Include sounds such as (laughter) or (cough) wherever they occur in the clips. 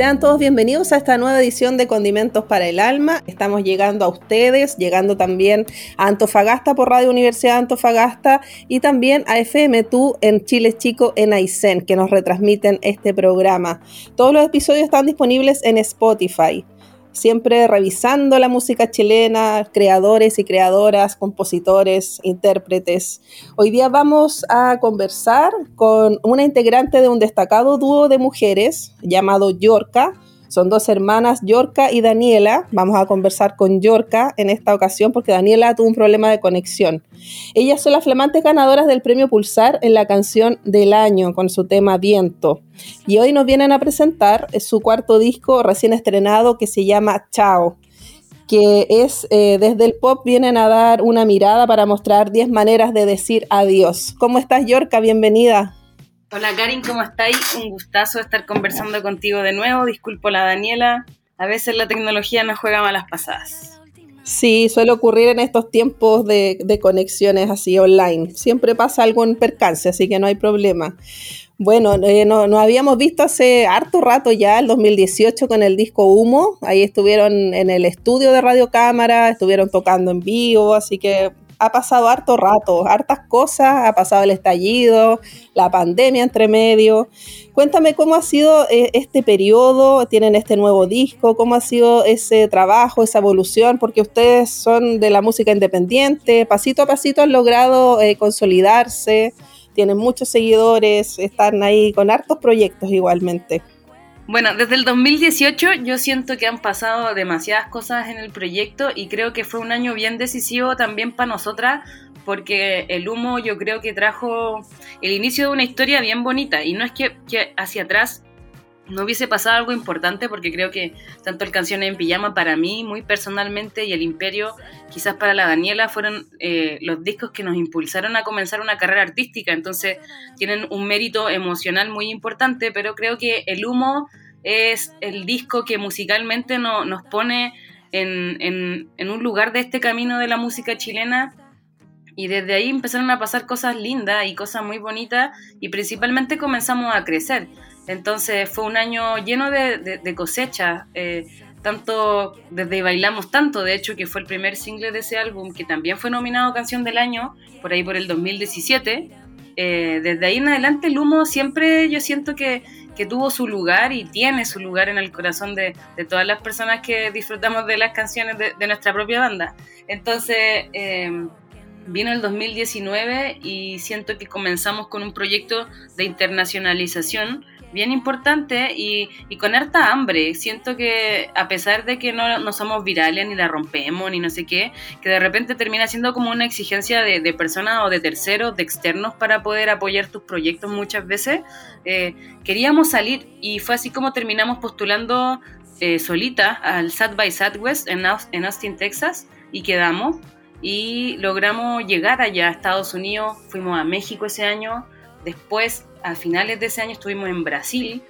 Sean todos bienvenidos a esta nueva edición de Condimentos para el Alma. Estamos llegando a ustedes, llegando también a Antofagasta por Radio Universidad de Antofagasta y también a FM2 en Chile Chico en Aysén, que nos retransmiten este programa. Todos los episodios están disponibles en Spotify siempre revisando la música chilena, creadores y creadoras, compositores, intérpretes. Hoy día vamos a conversar con una integrante de un destacado dúo de mujeres llamado Yorka son dos hermanas, Yorka y Daniela. Vamos a conversar con Yorka en esta ocasión porque Daniela tuvo un problema de conexión. Ellas son las flamantes ganadoras del premio Pulsar en la canción del año con su tema Viento. Y hoy nos vienen a presentar su cuarto disco recién estrenado que se llama Chao que es eh, desde el pop vienen a dar una mirada para mostrar 10 maneras de decir adiós. ¿Cómo estás, Yorka? Bienvenida. Hola Karin, ¿cómo estáis? Un gustazo estar conversando contigo de nuevo. Disculpo la Daniela. A veces la tecnología nos juega malas pasadas. Sí, suele ocurrir en estos tiempos de, conexiones así online. Siempre pasa algún percance, así que no hay problema. Bueno, eh, nos no habíamos visto hace harto rato ya, el 2018, con el disco Humo. Ahí estuvieron en el estudio de Radio Cámara, estuvieron tocando en vivo, así que ha pasado harto rato, hartas cosas, ha pasado el estallido, la pandemia entre medio. Cuéntame cómo ha sido eh, este periodo, tienen este nuevo disco, cómo ha sido ese trabajo, esa evolución, porque ustedes son de la música independiente, pasito a pasito han logrado eh, consolidarse, tienen muchos seguidores, están ahí con hartos proyectos igualmente. Bueno, desde el 2018 yo siento que han pasado demasiadas cosas en el proyecto y creo que fue un año bien decisivo también para nosotras porque el humo yo creo que trajo el inicio de una historia bien bonita. Y no es que, hacia atrás no hubiese pasado algo importante porque creo que tanto el Canciones en Pijama para mí muy personalmente y el Imperio quizás para la Daniela fueron eh, los discos que nos impulsaron a comenzar una carrera artística entonces tienen un mérito emocional muy importante pero creo que el humo es el disco que musicalmente nos pone en, un lugar de este camino de la música chilena y desde ahí empezaron a pasar cosas lindas y cosas muy bonitas y principalmente comenzamos a crecer. Entonces fue un año lleno de, cosechas, eh, tanto desde Bailamos Tanto, de hecho que fue el primer single de ese álbum que también fue nominado Canción del Año, por ahí por el 2017. Eh, desde ahí en adelante el humo siempre yo siento que que tuvo su lugar y tiene su lugar en el corazón de, todas las personas que disfrutamos de las canciones de, nuestra propia banda. Entonces, em, vino el 2019 y siento que comenzamos con un proyecto de internacionalización bien importante y, con harta hambre. Siento que a pesar de que no, no, somos virales ni la rompemos ni no sé qué, que de repente termina siendo como una exigencia de, de personas o de terceros, de externos para poder apoyar tus proyectos muchas veces, eh, queríamos salir y fue así como terminamos postulando eh, solita al South by Southwest en, en Austin, Texas y quedamos y logramos llegar allá a Estados Unidos, fuimos a México ese año, después a finales de ese año estuvimos en Brasil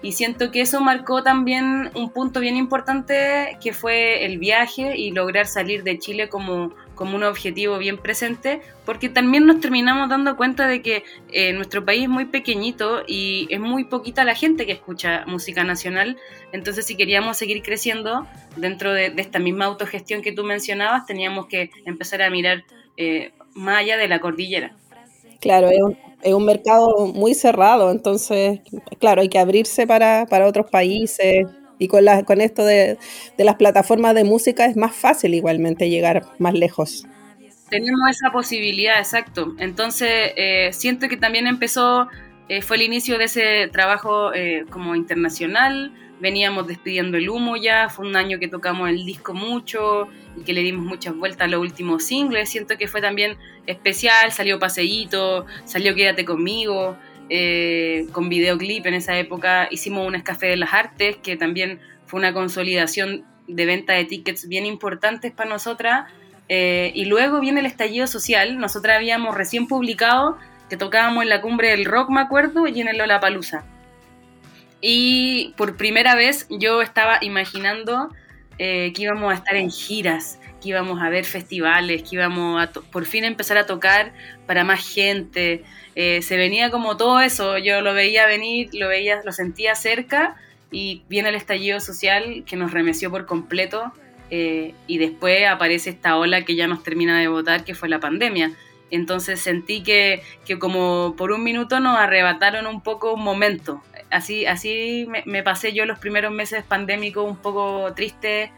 y siento que eso marcó también un punto bien importante que fue el viaje y lograr salir de Chile como, como un objetivo bien presente, porque también nos terminamos dando cuenta de que eh, nuestro país es muy pequeñito y es muy poquita la gente que escucha música nacional, entonces si queríamos seguir creciendo dentro de, esta misma autogestión que tú mencionabas, teníamos que empezar a mirar eh, más allá de la cordillera. Claro, es un, es un mercado muy cerrado, entonces, claro, hay que abrirse para, otros países y con, la, con esto de, las plataformas de música es más fácil igualmente llegar más lejos. Tenemos esa posibilidad, exacto. Entonces, eh, siento que también empezó, eh, fue el inicio de ese trabajo eh, como internacional, veníamos despidiendo el humo ya, fue un año que tocamos el disco mucho y que le dimos muchas vueltas a los últimos singles, siento que fue también especial, salió Paseíto, salió Quédate conmigo, eh, con videoclip en esa época, hicimos un Café de las Artes, que también fue una consolidación de venta de tickets bien importantes para nosotras, eh, y luego viene el estallido social, nosotras habíamos recién publicado que tocábamos en la cumbre del rock, me acuerdo, y en el Lollapalooza. Y por primera vez yo estaba imaginando eh, que íbamos a estar en giras, que íbamos a ver festivales, que íbamos a por fin empezar a tocar para más gente. Eh, se venía como todo eso, yo lo veía venir, lo veía, lo sentía cerca y viene el estallido social que nos remeció por completo eh, y después aparece esta ola que ya nos termina de votar, que fue la pandemia. Entonces sentí que, que como por un minuto nos arrebataron un poco un momento, así, así me, pasé yo los primeros meses pandémicos un poco triste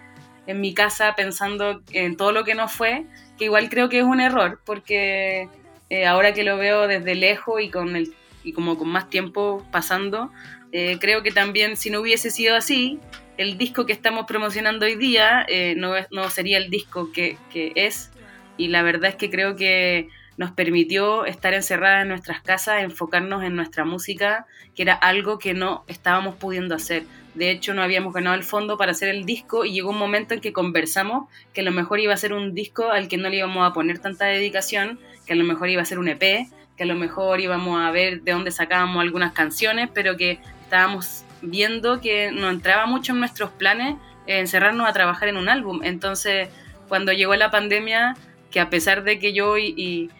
en mi casa pensando en todo lo que no fue, que igual creo que es un error, porque eh, ahora que lo veo desde lejos y con el y como con más tiempo pasando, eh, creo que también si no hubiese sido así, el disco que estamos promocionando hoy día eh, no, no sería el disco que, que es. Y la verdad es que creo que nos permitió estar encerradas en nuestras casas, enfocarnos en nuestra música, que era algo que no estábamos pudiendo hacer. De hecho, no habíamos ganado el fondo para hacer el disco y llegó un momento en que conversamos que a lo mejor iba a ser un disco al que no le íbamos a poner tanta dedicación, que a lo mejor iba a ser un EP, que a lo mejor íbamos a ver de dónde sacábamos algunas canciones, pero que estábamos viendo que no entraba mucho en nuestros planes encerrarnos a trabajar en un álbum. Entonces, cuando llegó la pandemia, que a pesar de que yo y y,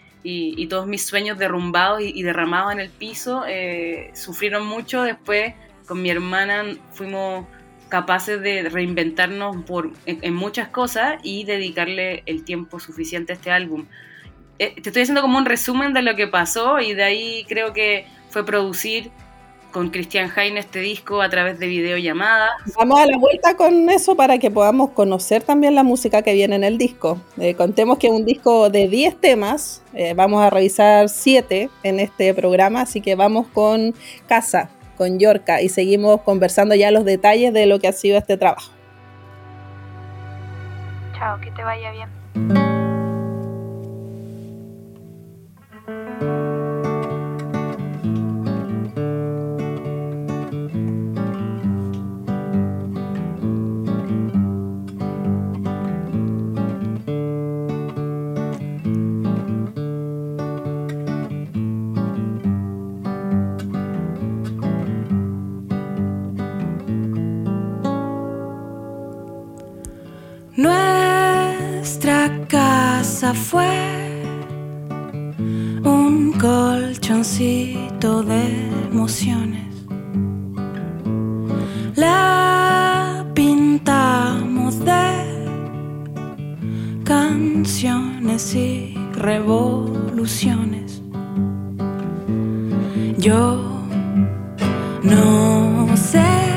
todos mis sueños derrumbados y, derramados en el piso eh, sufrieron mucho. Después con mi hermana fuimos capaces de reinventarnos por, en, muchas cosas y dedicarle el tiempo suficiente a este álbum. Eh, te estoy haciendo como un resumen de lo que pasó y de ahí creo que fue producir con Cristian Jaime este disco a través de videollamadas. Vamos a la vuelta con eso para que podamos conocer también la música que viene en el disco. Eh, contemos que es un disco de 10 temas, eh, vamos a revisar 7 en este programa, así que vamos con Casa, con Yorka y seguimos conversando ya los detalles de lo que ha sido este trabajo. Chao, que te vaya bien. Fue un colchoncito de emociones. La pintamos de canciones y revoluciones. Yo no sé.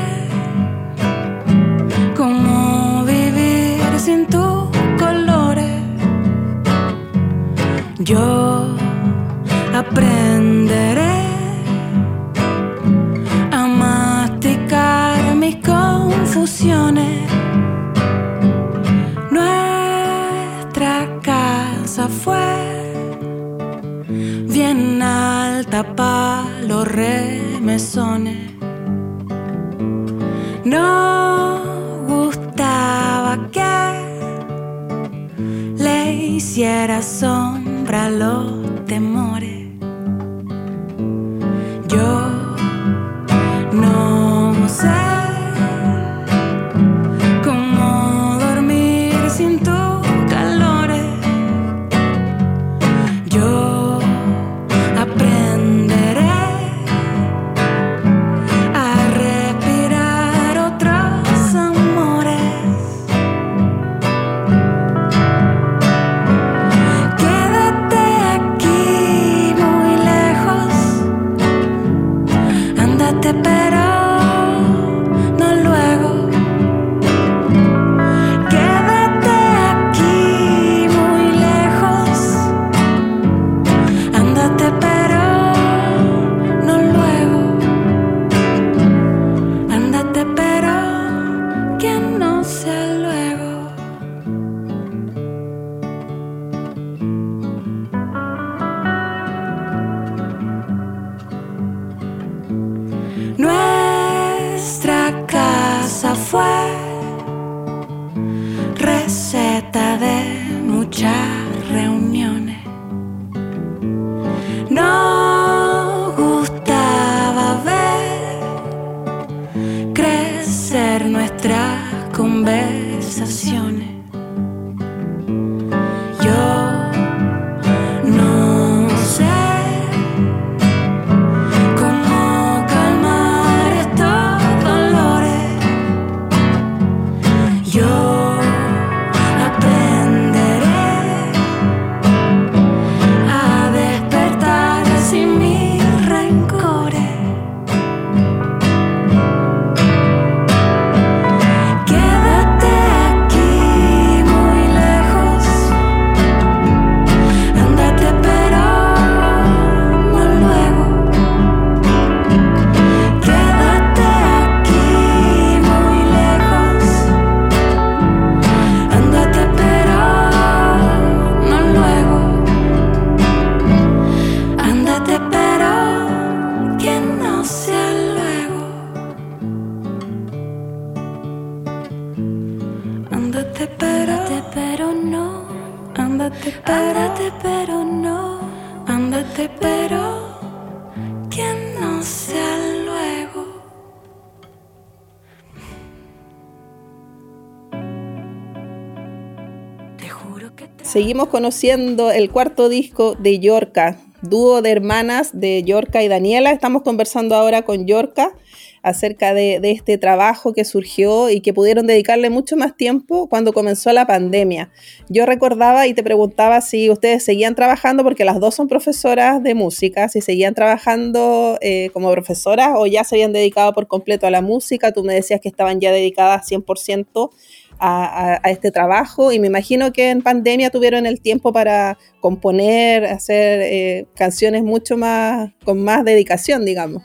Conociendo el cuarto disco de Yorka, dúo de hermanas de Yorka y Daniela. Estamos conversando ahora con Yorka acerca de, de, este trabajo que surgió y que pudieron dedicarle mucho más tiempo cuando comenzó la pandemia. Yo recordaba y te preguntaba si ustedes seguían trabajando, porque las dos son profesoras de música, si seguían trabajando eh, como profesoras o ya se habían dedicado por completo a la música. Tú me decías que estaban ya dedicadas 100% a, este trabajo y me imagino que en pandemia tuvieron el tiempo para componer, hacer eh, canciones mucho más, con más dedicación, digamos.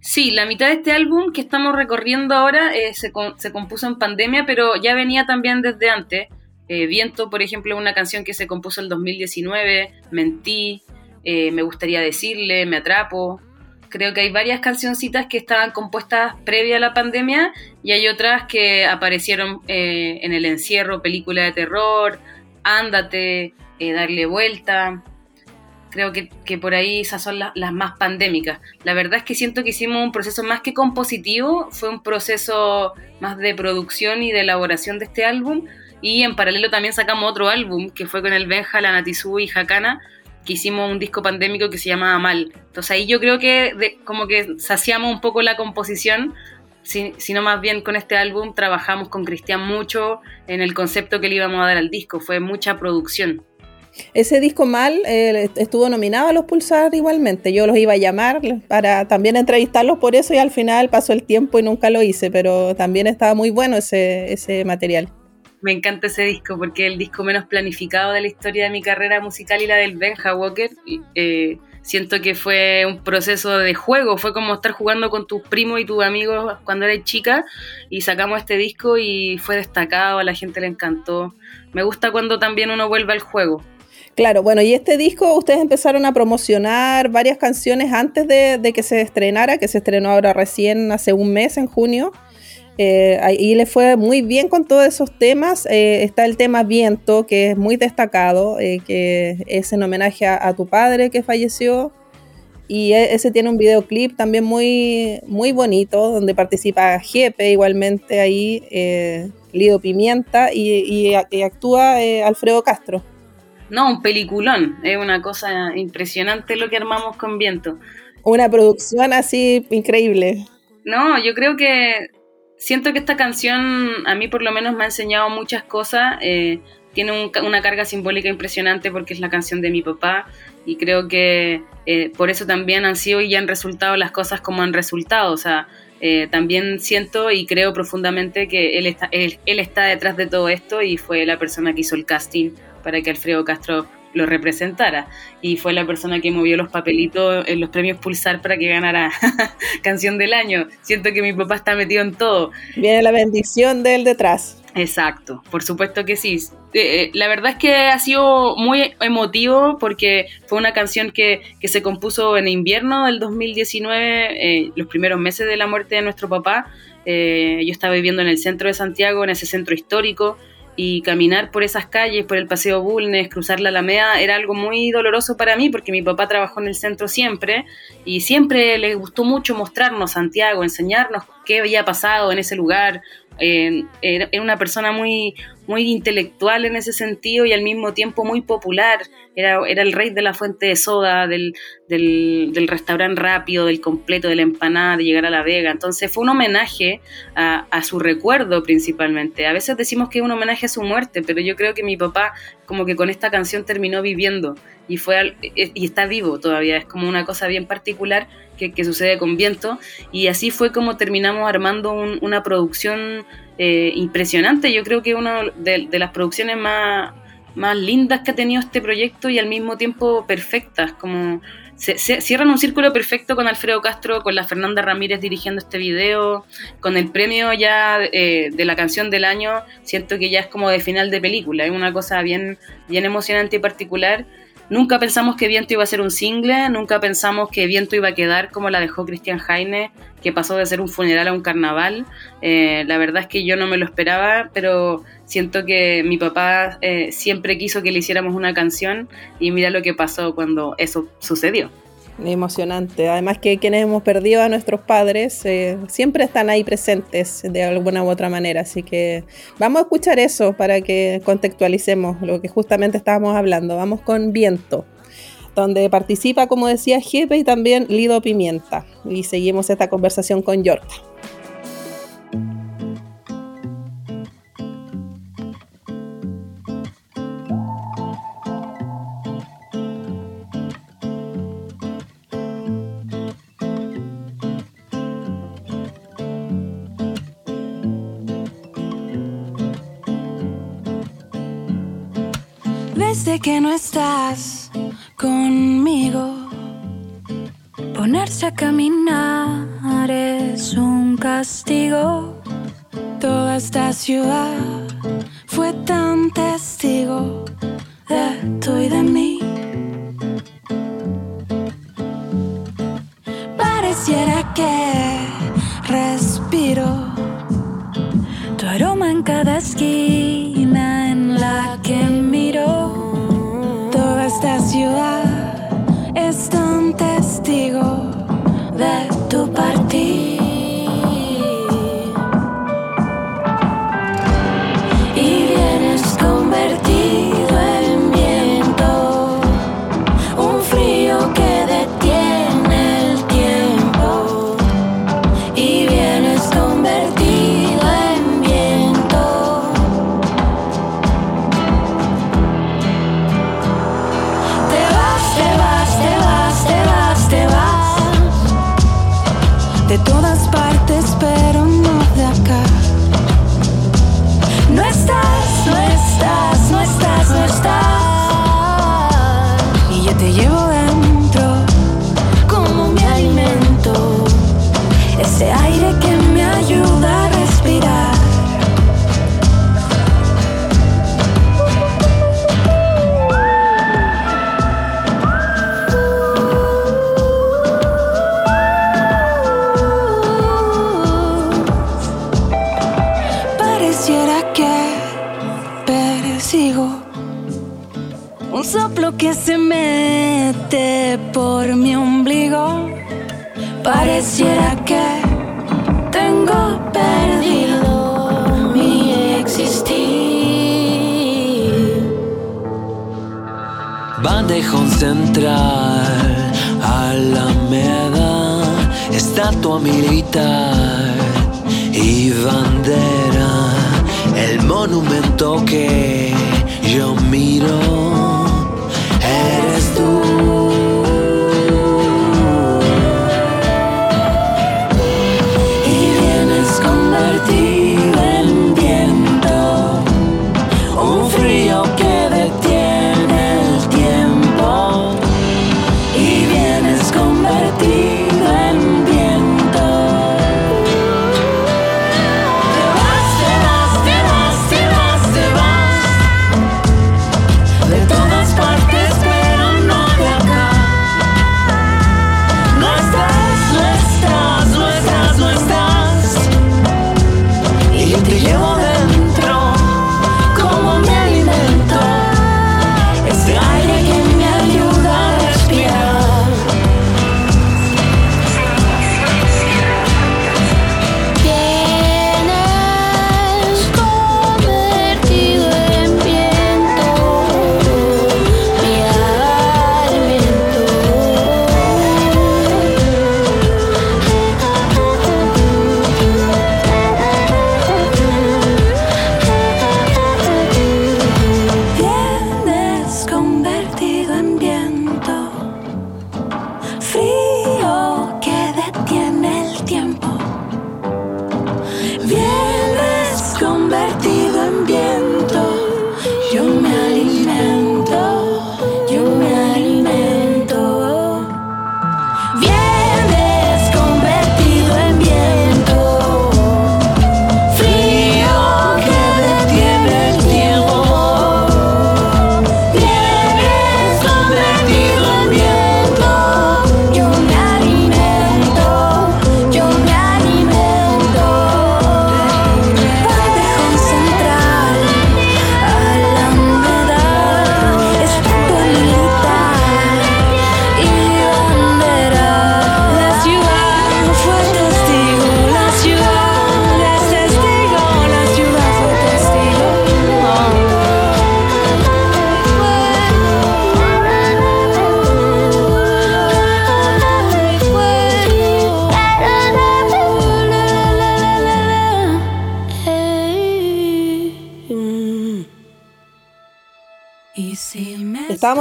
Sí, la mitad de este álbum que estamos recorriendo ahora eh, se, compuso en pandemia, pero ya venía también desde antes. Eh, Viento, por ejemplo, una canción que se compuso en 2019, Mentí, Me gustaría decirle, Me atrapo. Creo que hay varias cancioncitas que estaban compuestas previa a la pandemia y hay otras que aparecieron eh, en el encierro, película de terror, Ándate, eh, Darle vuelta creo que, que, por ahí esas son las, más pandémicas. La verdad es que siento que hicimos un proceso más que compositivo, fue un proceso más de producción y de elaboración de este álbum. Y en paralelo también sacamos otro álbum que fue con el Benja, la Natizú y Hakana, que hicimos un disco pandémico que se llamaba Mal. Entonces ahí yo creo que como que saciamos un poco la composición, si, sino más bien con este álbum trabajamos con Cristian mucho en el concepto que le íbamos a dar al disco, fue mucha producción. Ese disco mal eh, estuvo nominado a los Pulsar igualmente. Yo los iba a llamar para también entrevistarlos por eso y al final pasó el tiempo y nunca lo hice, pero también estaba muy bueno ese, ese material. Me encanta ese disco porque es el disco menos planificado de la historia de mi carrera musical y la del Benja Walker. Eh, siento que fue un proceso de juego, fue como estar jugando con tus primos y tus amigos cuando eras chica y sacamos este disco y fue destacado, a la gente le encantó. Me gusta cuando también uno vuelve al juego. Claro, bueno, y este disco ustedes empezaron a promocionar varias canciones antes de, que se estrenara, que se estrenó ahora recién hace un mes, en junio. Eh, y le fue muy bien con todos esos temas. Eh, está el tema Viento, que es muy destacado, eh, que es en homenaje a, a, tu padre que falleció. Y e, ese tiene un videoclip también muy, muy bonito, donde participa Jepe igualmente ahí, eh, Lido Pimienta, y, y, y actúa Alfredo Castro. No, un peliculón. Es una cosa impresionante lo que armamos con Viento. Una producción así increíble. No, yo creo que siento que esta canción a mí por lo menos me ha enseñado muchas cosas. Eh, tiene un, una carga simbólica impresionante porque es la canción de mi papá y creo que eh, por eso también han sido y han resultado las cosas como han resultado. O sea, eh, también siento y creo profundamente que él está, él, él está detrás de todo esto y fue la persona que hizo el casting para que Alfredo Castro lo representara y fue la persona que movió los papelitos en los premios Pulsar para que ganara (laughs) canción del año. Siento que mi papá está metido en todo. Viene la bendición de él detrás. Exacto, por supuesto que sí. Eh, la verdad es que ha sido muy emotivo porque fue una canción que, que se compuso en invierno del 2019, eh, los primeros meses de la muerte de nuestro papá. Eh, yo estaba viviendo en el centro de Santiago, en ese centro histórico, y caminar por esas calles, por el Paseo Bulnes, cruzar la Alameda, era algo muy doloroso para mí porque mi papá trabajó en el centro siempre y siempre le gustó mucho mostrarnos Santiago, enseñarnos qué había pasado en ese lugar. Eh, era una persona muy, muy intelectual en ese sentido y al mismo tiempo muy popular. Era, era el rey de la fuente de soda, del, del, restaurante rápido, del completo, de la empanada, de llegar a La Vega. Entonces fue un homenaje a, su recuerdo principalmente. A veces decimos que es un homenaje a su muerte, pero yo creo que mi papá como que con esta canción terminó viviendo y, fue y está vivo todavía. Es como una cosa bien particular que, que sucede con Viento. Y así fue como terminamos armando un, una producción eh, impresionante. Yo creo que una de, las producciones más, más lindas que ha tenido este proyecto y al mismo tiempo perfectas. Como se, cierran un círculo perfecto con Alfredo Castro, con la Fernanda Ramírez dirigiendo este video, con el premio ya eh, de la canción del año. Siento que ya es como de final de película. Es una cosa bien, bien emocionante y particular. Nunca pensamos que Viento iba a ser un single, nunca pensamos que Viento iba a quedar como la dejó Cristian Jaime, que pasó de ser un funeral a un carnaval. Eh, la verdad es que yo no me lo esperaba, pero siento que mi papá eh, siempre quiso que le hiciéramos una canción y mira lo que pasó cuando eso sucedió. Emocionante. Además que quienes hemos perdido a nuestros padres eh, siempre están ahí presentes de alguna u otra manera. Así que vamos a escuchar eso para que contextualicemos lo que justamente estábamos hablando. Vamos con Viento, donde participa, como decía, Jepe y también Lido Pimienta. Y seguimos esta conversación con Yorta. Que no estás conmigo. Ponerse a caminar es un castigo. Toda esta ciudad fue tan testigo de tú y de mí. Pareciera que respiro tu aroma en cada esquina testigo de tu partida.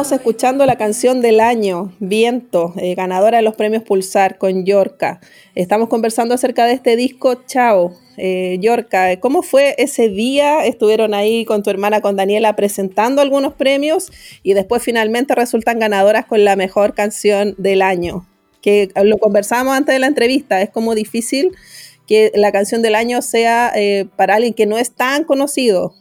Estábamos escuchando la canción del año, Viento, eh, ganadora de los premios Pulsar con Yorka. Estamos conversando acerca de este disco, Chao. Eh, Yorka, ¿cómo fue ese día? Estuvieron ahí con tu hermana, con Daniela, presentando algunos premios y después finalmente resultan ganadoras con la mejor canción del año. Que lo conversábamos antes de la entrevista, es como difícil que la canción del año sea eh, para alguien que no es tan conocido,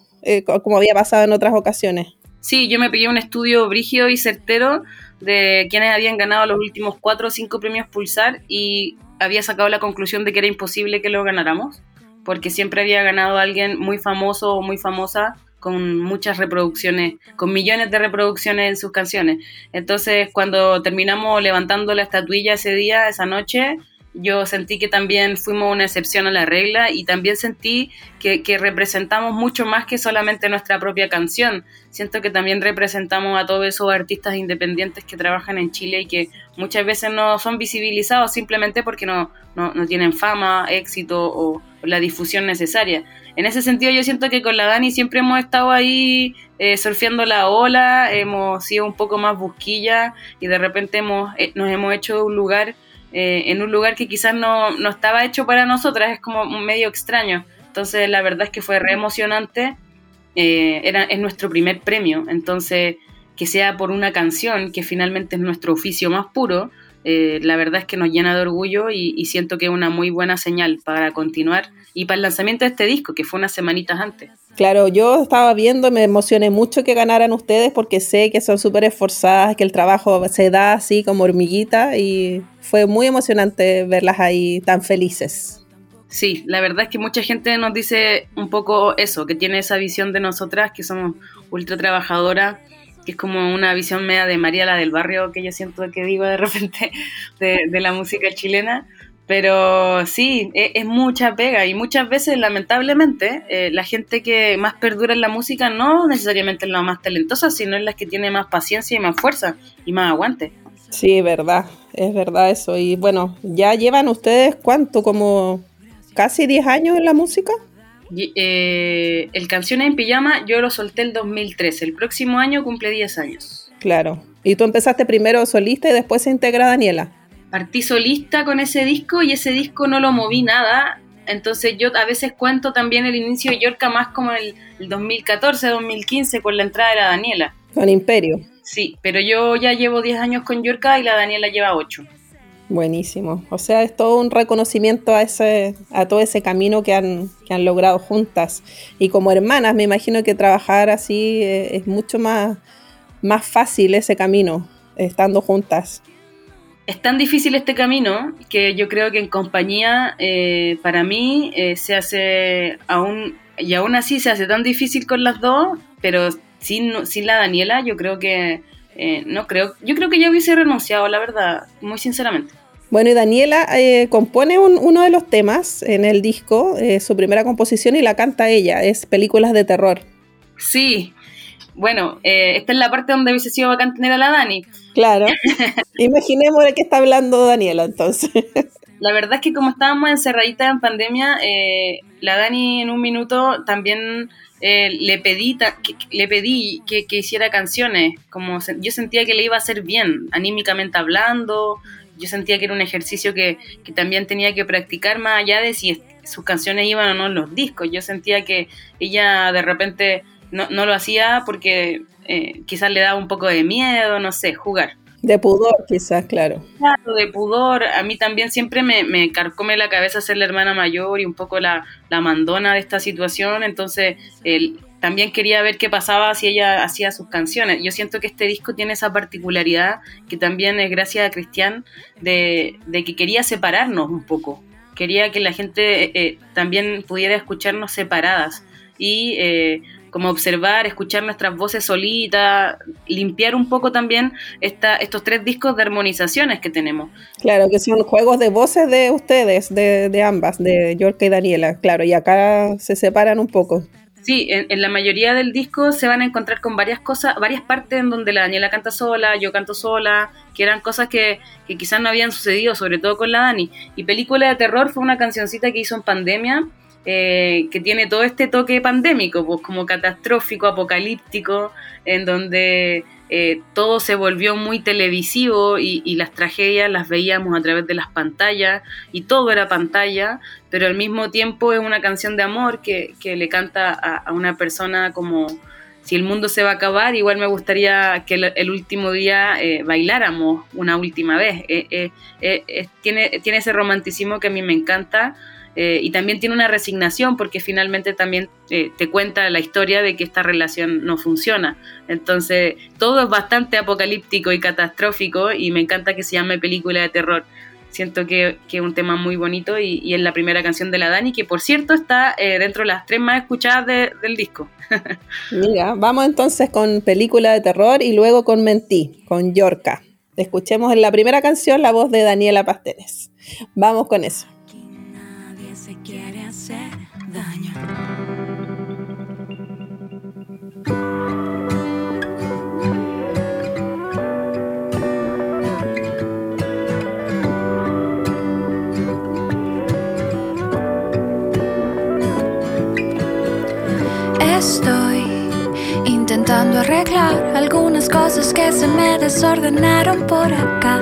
como había pasado en otras ocasiones. Sí, yo me pegué un estudio brígido y certero de quienes habían ganado los últimos cuatro o cinco premios Pulsar y había sacado la conclusión de que era imposible que lo ganáramos, porque siempre había ganado alguien muy famoso o muy famosa con muchas reproducciones, con millones de reproducciones en sus canciones. Entonces, cuando terminamos levantando la estatuilla ese día, esa noche, yo sentí que también fuimos una excepción a la regla y también sentí que, representamos mucho más que solamente nuestra propia canción. Siento que también representamos a todos esos artistas independientes que trabajan en Chile y que muchas veces no son visibilizados simplemente porque no, no, tienen fama, éxito o la difusión necesaria. En ese sentido yo siento que con la Dani siempre hemos estado ahí eh, surfeando la ola, hemos sido un poco más busquilla y de repente hemos, eh, nos hemos hecho un lugar eh, en un lugar que quizás no, no, estaba hecho para nosotras, es como medio extraño. Entonces la verdad es que fue re emocionante, eh, era, es nuestro primer premio, entonces que sea por una canción, que finalmente es nuestro oficio más puro, eh, la verdad es que nos llena de orgullo y, y, siento que es una muy buena señal para continuar y para el lanzamiento de este disco, que fue unas semanitas antes. Claro, yo estaba viendo, me emocioné mucho que ganaran ustedes porque sé que son súper esforzadas, que el trabajo se da así como hormiguita y fue muy emocionante verlas ahí tan felices. Sí, la verdad es que mucha gente nos dice un poco eso, que tiene esa visión de nosotras, que somos ultra trabajadoras, que es como una visión media de María la del barrio, que yo siento que digo de repente (laughs) de, de la música chilena. Pero sí, e, es, mucha pega y muchas veces, lamentablemente, eh, la gente que más perdura en la música no necesariamente es la más talentosa, sino es la que tiene más paciencia y más fuerza y más aguante. Sí, verdad, es verdad eso. Y bueno, ¿ya llevan ustedes cuánto? ¿Como casi 10 años en la música? eh, el Canciones en Pijama yo lo solté el 2013, el próximo año cumple 10 años. Claro. ¿Y tú empezaste primero solista y después se integra Daniela? Partí solista con ese disco y ese disco no lo moví nada. Entonces yo a veces cuento también el inicio de Yorka más como el, el 2014, 2015 con la entrada de la Daniela. Con Imperio. Sí, pero yo ya llevo 10 años con Yorka y la Daniela lleva 8. Buenísimo. O sea, es todo un reconocimiento a ese, a todo ese camino que han, que han logrado juntas. Y como hermanas, me imagino que trabajar así eh, es mucho más, más fácil ese camino, estando juntas es tan difícil este camino que yo creo que en compañía eh, para mí eh, se hace aún y aún así se hace tan difícil con las dos pero sin, sin la Daniela yo creo que eh, no creo yo creo que ya hubiese renunciado la verdad muy sinceramente bueno, y Daniela compone uno de los temas en el disco, su primera composición, y la canta ella, es Películas de Terror. Sí, bueno, esta es la parte donde hubiese sido bacán tener a la Dani, Claro. (laughs) Imaginemos de qué está hablando Daniela entonces. La verdad es que como estábamos encerraditas en pandemia, eh, la Dani en un minuto también eh, le pedí, que, le pedí que, hiciera canciones. Como yo sentía que le iba a hacer bien, anímicamente hablando. Yo sentía que era un ejercicio que, que también tenía que practicar más allá de si sus canciones iban o no en los discos. Yo sentía que ella de repente no, no lo hacía porque eh, quizás le daba un poco de miedo, no sé, jugar. De pudor, quizás, claro. Claro, de pudor. A mí también siempre me, me carcome la cabeza ser la hermana mayor y un poco la, la mandona de esta situación. Entonces, él, también quería ver qué pasaba si ella hacía sus canciones. Yo siento que este disco tiene esa particularidad que también es gracias a Cristian de, de que quería separarnos un poco. Quería que la gente eh, eh, también pudiera escucharnos separadas. Y eh, como observar, escuchar nuestras voces solitas, limpiar un poco también esta, estos tres discos de armonizaciones que tenemos. Claro, que son juegos de voces de ustedes, de, de ambas, de York y Daniela, claro, y acá se separan un poco. Sí, en, la mayoría del disco se van a encontrar con varias cosas, varias partes en donde la Daniela canta sola, yo canto sola, que eran cosas que, que quizás no habían sucedido, sobre todo con la Dani. Y Película de Terror fue una cancioncita que hizo en pandemia, eh, que tiene todo este toque pandémico, pues como catastrófico, apocalíptico, en donde eh, todo se volvió muy televisivo y, las tragedias las veíamos a través de las pantallas y todo era pantalla, pero al mismo tiempo es una canción de amor que, le canta a, una persona como si el mundo se va a acabar, igual me gustaría que el, último día eh, bailáramos una última vez. tiene, tiene ese romanticismo que a mí me encanta eh, y también tiene una resignación porque finalmente también eh, te cuenta la historia de que esta relación no funciona. Entonces, todo es bastante apocalíptico y catastrófico y me encanta que se llame película de terror. Siento que, es un tema muy bonito y, es la primera canción de la Dani, que por cierto está eh, dentro de las tres más escuchadas del disco. (laughs) Mira, vamos entonces con película de terror y luego con Mentí, con Yorka. Escuchemos en la primera canción la voz de Daniela Pastenes. Vamos con eso. Estoy intentando arreglar algunas cosas que se me desordenaron por acá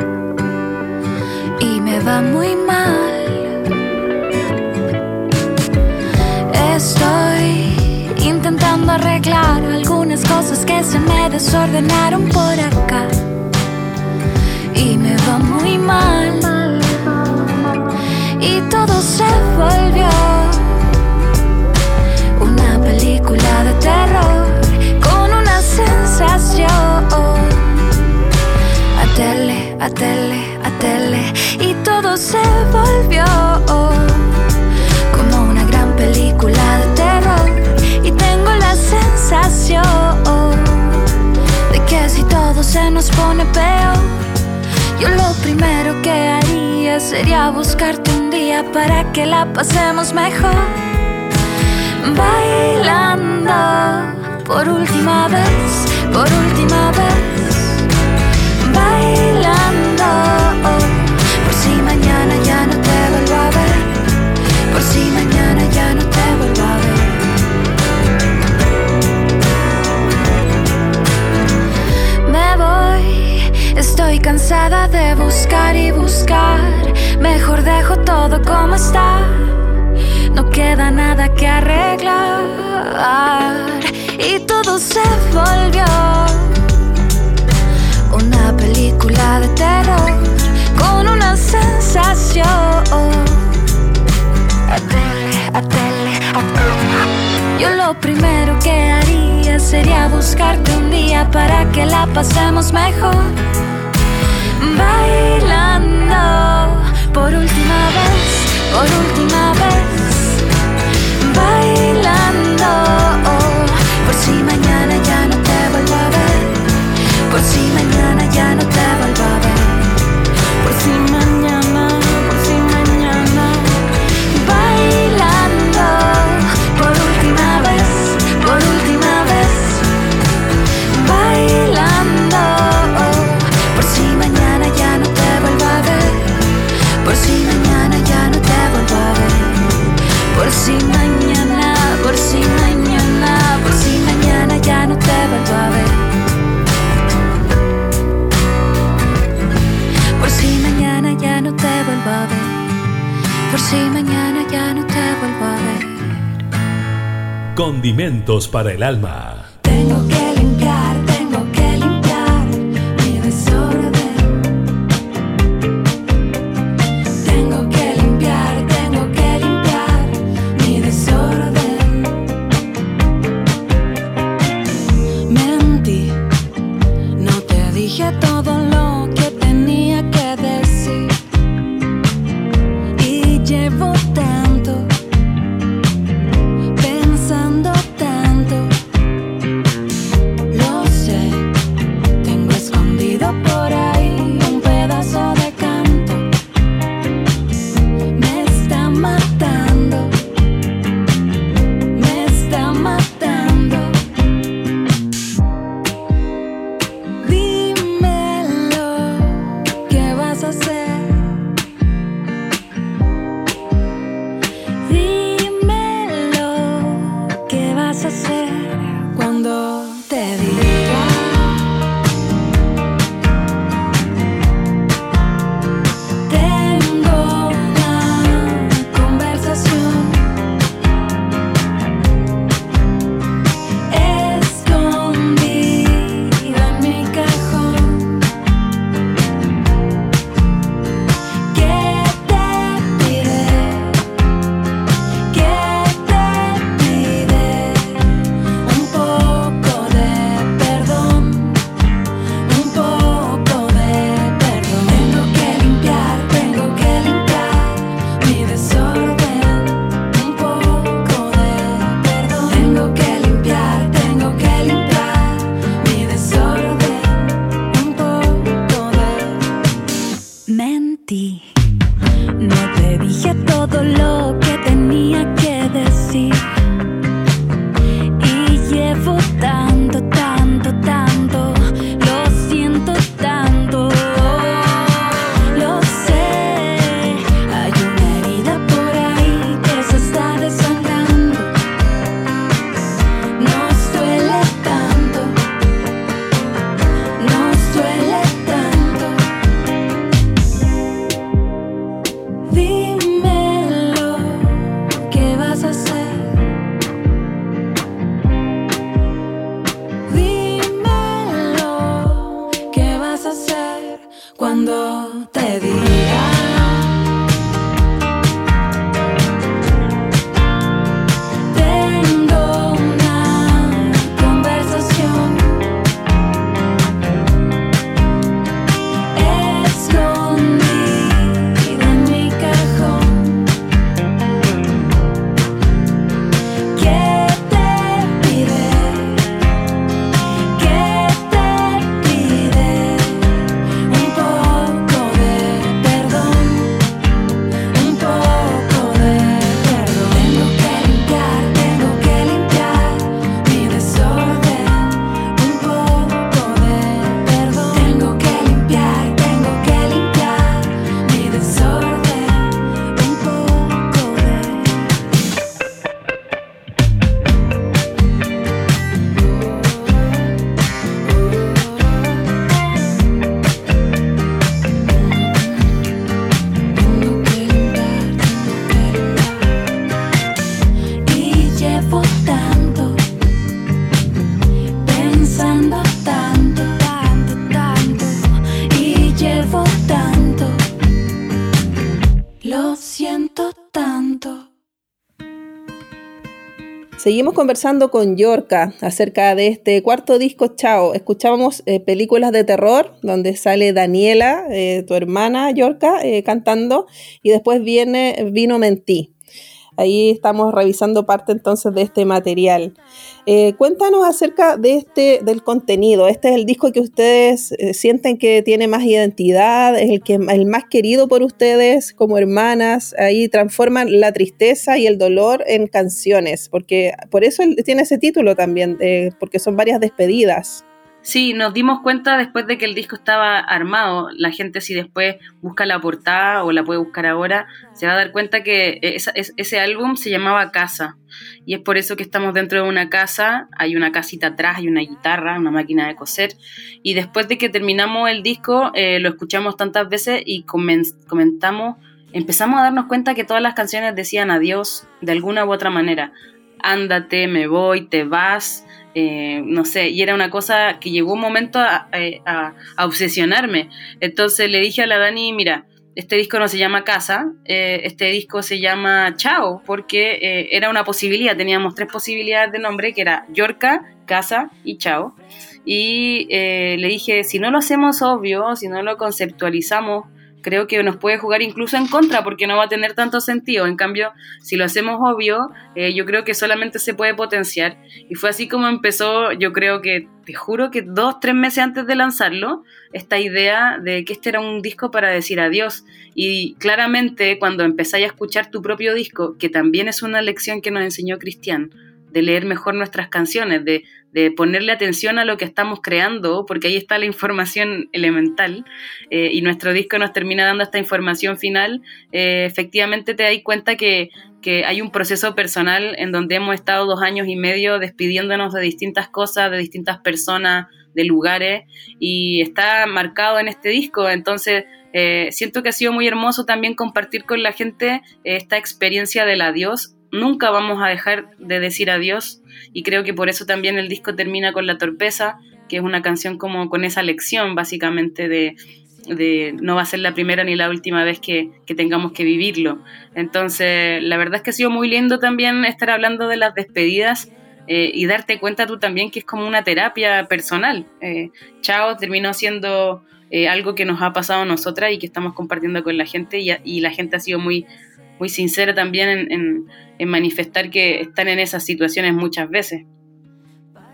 y me va muy mal. Estoy intentando arreglar algunas cosas que se me desordenaron por acá y me va muy mal. Y todo se volvió una película de terror con una sensación. A tele, a tele, a tele y todo se volvió sería buscarte un día para que la pasemos mejor. Bailando por última vez, por última vez. Bailando por si mañana ya no te vuelvo a ver, por si mañana ya no te vuelvo a ver. Me voy, estoy cansada de buscar y buscar. Mejor dejo todo como está. No queda nada que arreglar. Y todo se volvió una película de terror con una sensación yo lo primero que haría sería buscarte un día para que la pasemos mejor. Bailando por última vez, por última vez. Bailando si mañana ya no te vuelvo a ver. Condimentos para el alma. Seguimos conversando con Yorka acerca de este cuarto disco Chao. Escuchábamos eh, películas de terror donde sale Daniela, eh, tu hermana Yorka, eh, cantando y después viene Vino Mentí. Ahí estamos revisando parte entonces de este material. Eh, cuéntanos acerca de este, del contenido. Este es el disco que ustedes eh, sienten que tiene más identidad, es el que el más querido por ustedes como hermanas. Ahí transforman la tristeza y el dolor en canciones, porque por eso tiene ese título también, eh, porque son varias despedidas. Sí, nos dimos cuenta después de que el disco estaba armado. La gente si después busca la portada o la puede buscar ahora, se va a dar cuenta que ese álbum se llamaba Casa. Y es por eso que estamos dentro de una casa, hay una casita atrás, hay una guitarra, una máquina de coser. Y después de que terminamos el disco, eh, lo escuchamos tantas veces y comentamos, empezamos a darnos cuenta que todas las canciones decían adiós de alguna u otra manera. Ándate, me voy, te vas eh, no sé, y era una cosa que llegó un momento a, obsesionarme. Entonces le dije a la Dani, mira, este disco no se llama Casa, eh, este disco se llama Chao, porque eh, era una posibilidad, teníamos tres posibilidades de nombre, que era Yorka, Casa y Chao. Y le dije, si no lo hacemos obvio, si no lo conceptualizamos creo que nos puede jugar incluso en contra porque no va a tener tanto sentido. En cambio, si lo hacemos obvio, eh, yo creo que solamente se puede potenciar. Y fue así como empezó, yo creo que, te juro que dos, tres meses antes de lanzarlo, esta idea de que este era un disco para decir adiós. Y claramente cuando empezáis a escuchar tu propio disco, que también es una lección que nos enseñó Cristian, de leer mejor nuestras canciones, de, de ponerle atención a lo que estamos creando, porque ahí está la información elemental eh, y nuestro disco nos termina dando esta información final, eh, efectivamente te das cuenta que, que hay un proceso personal en donde hemos estado dos años y medio despidiéndonos de distintas cosas, de distintas personas, de lugares, y está marcado en este disco. Entonces, eh, siento que ha sido muy hermoso también compartir con la gente esta experiencia del adiós nunca vamos a dejar de decir adiós y creo que por eso también el disco termina con La Torpeza, que es una canción como con esa lección básicamente de, no va a ser la primera ni la última vez que, tengamos que vivirlo. Entonces, la verdad es que ha sido muy lindo también estar hablando de las despedidas. Eh, y darte cuenta tú también que es como una terapia personal. Eh, Chao terminó siendo eh, algo que nos ha pasado a nosotras y que estamos compartiendo con la gente y, y la gente ha sido muy, muy sincera también en, manifestar que están en esas situaciones muchas veces.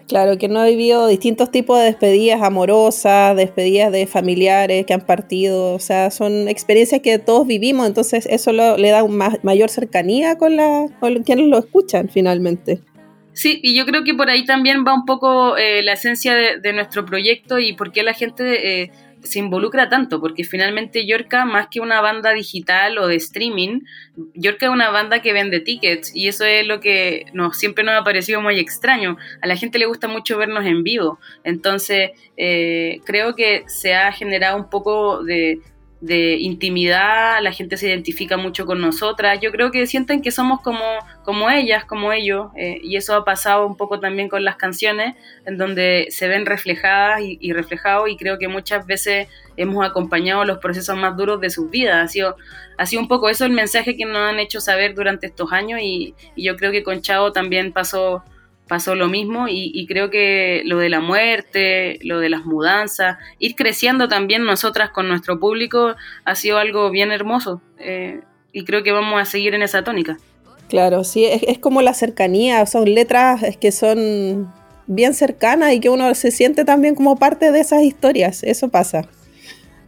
Claro, que no ha vivido distintos tipos de despedidas amorosas, despedidas de familiares que han partido, o sea, son experiencias que todos vivimos, entonces eso le da una mayor cercanía con, la, con quienes lo escuchan finalmente. Sí, y yo creo que por ahí también va un poco eh, la esencia de, nuestro proyecto y por qué la gente eh, se involucra tanto, porque finalmente Yorka, más que una banda digital o de streaming, Yorka es una banda que vende tickets y eso es lo que nos, siempre nos ha parecido muy extraño. A la gente le gusta mucho vernos en vivo, entonces eh, creo que se ha generado un poco de, de intimidad, la gente se identifica mucho con nosotras, yo creo que sienten que somos como, como ellas, como ellos, eh, y eso ha pasado un poco también con las canciones, en donde se ven reflejadas y, reflejados, y creo que muchas veces hemos acompañado los procesos más duros de sus vidas, ha sido, ha sido un poco eso el mensaje que nos han hecho saber durante estos años, y, y yo creo que con Chao también pasó pasó lo mismo y, creo que lo de la muerte, lo de las mudanzas, ir creciendo también nosotras con nuestro público ha sido algo bien hermoso eh, y creo que vamos a seguir en esa tónica. Claro, sí, es, es como la cercanía, son letras que son bien cercanas y que uno se siente también como parte de esas historias, eso pasa.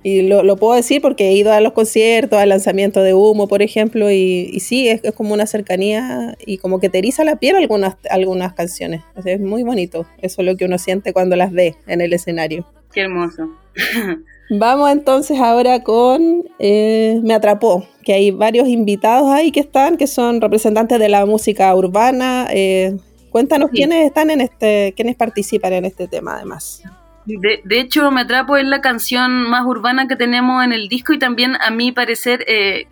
Y lo, puedo decir porque he ido a los conciertos, al lanzamiento de Humo, por ejemplo, y, sí, es, como una cercanía y como que te eriza la piel algunas, algunas canciones. Es muy bonito, eso es lo que uno siente cuando las ve en el escenario. Qué hermoso. (laughs) Vamos entonces ahora con eh, Me Atrapó, que hay varios invitados ahí que están, que son representantes de la música urbana. Eh, cuéntanos quiénes están en este, quiénes participan en este tema además. De, hecho, Me Atrapo es la canción más urbana que tenemos en el disco y también a mi parecer eh,